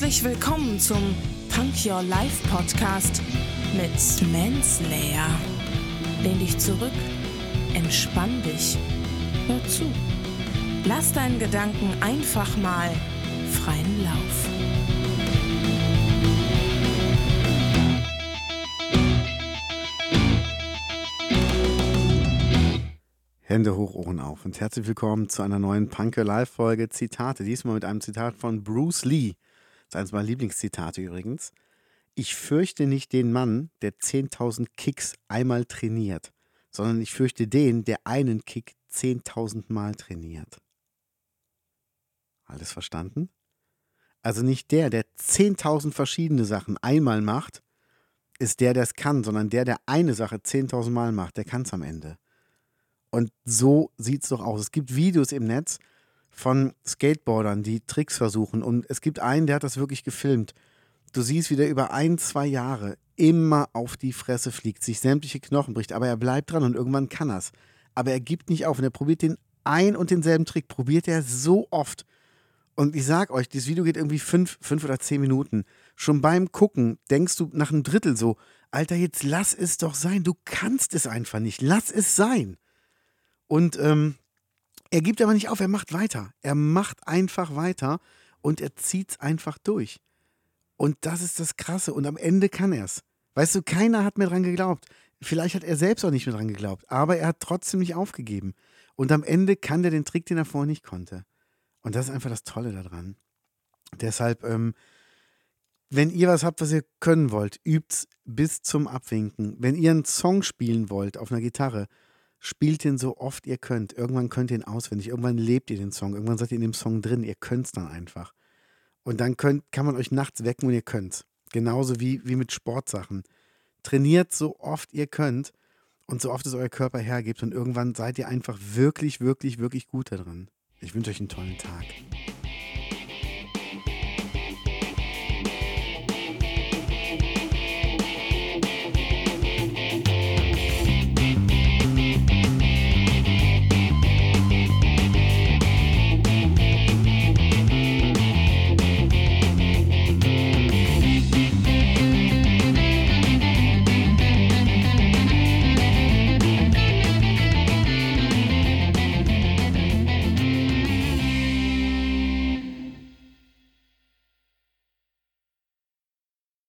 Herzlich willkommen zum Punk Your Life Podcast mit Manslayer. Lehn dich zurück, entspann dich, hör zu. Lass deinen Gedanken einfach mal freien Lauf. Hände hoch, Ohren auf und herzlich willkommen zu einer neuen Punk Your Life Folge Zitate. Diesmal mit einem Zitat von Bruce Lee. Das ist eines meiner Lieblingszitate übrigens. Ich fürchte nicht den Mann, der 10.000 Kicks einmal trainiert, sondern ich fürchte den, der einen Kick 10.000 Mal trainiert. Alles verstanden? Also nicht der, der 10.000 verschiedene Sachen einmal macht, ist der, der es kann, sondern der, der eine Sache 10.000 Mal macht, der kann es am Ende. Und so sieht es doch aus. Es gibt Videos im Netz von Skateboardern, die Tricks versuchen. Und es gibt einen, der hat das wirklich gefilmt. Du siehst, wie der über ein, zwei Jahre immer auf die Fresse fliegt, sich sämtliche Knochen bricht, aber er bleibt dran und irgendwann kann er es. Aber er gibt nicht auf und er probiert den ein und denselben Trick, probiert er so oft. Und ich sag euch, dieses Video geht irgendwie fünf, fünf oder zehn Minuten. Schon beim Gucken denkst du nach einem Drittel so, Alter, jetzt lass es doch sein. Du kannst es einfach nicht. Lass es sein. Und ähm, er gibt aber nicht auf, er macht weiter. Er macht einfach weiter und er zieht es einfach durch. Und das ist das Krasse. Und am Ende kann er es. Weißt du, keiner hat mehr dran geglaubt. Vielleicht hat er selbst auch nicht mehr dran geglaubt, aber er hat trotzdem nicht aufgegeben. Und am Ende kann der den Trick, den er vorher nicht konnte. Und das ist einfach das Tolle daran. Deshalb, ähm, wenn ihr was habt, was ihr können wollt, übt bis zum Abwinken. Wenn ihr einen Song spielen wollt auf einer Gitarre, spielt ihn so oft ihr könnt. Irgendwann könnt ihr ihn auswendig. Irgendwann lebt ihr den Song. Irgendwann seid ihr in dem Song drin. Ihr könnt es dann einfach. Und dann könnt, kann man euch nachts wecken und ihr könnt Genauso wie, wie mit Sportsachen. Trainiert so oft ihr könnt und so oft es euer Körper hergibt. Und irgendwann seid ihr einfach wirklich, wirklich, wirklich gut darin. Ich wünsche euch einen tollen Tag.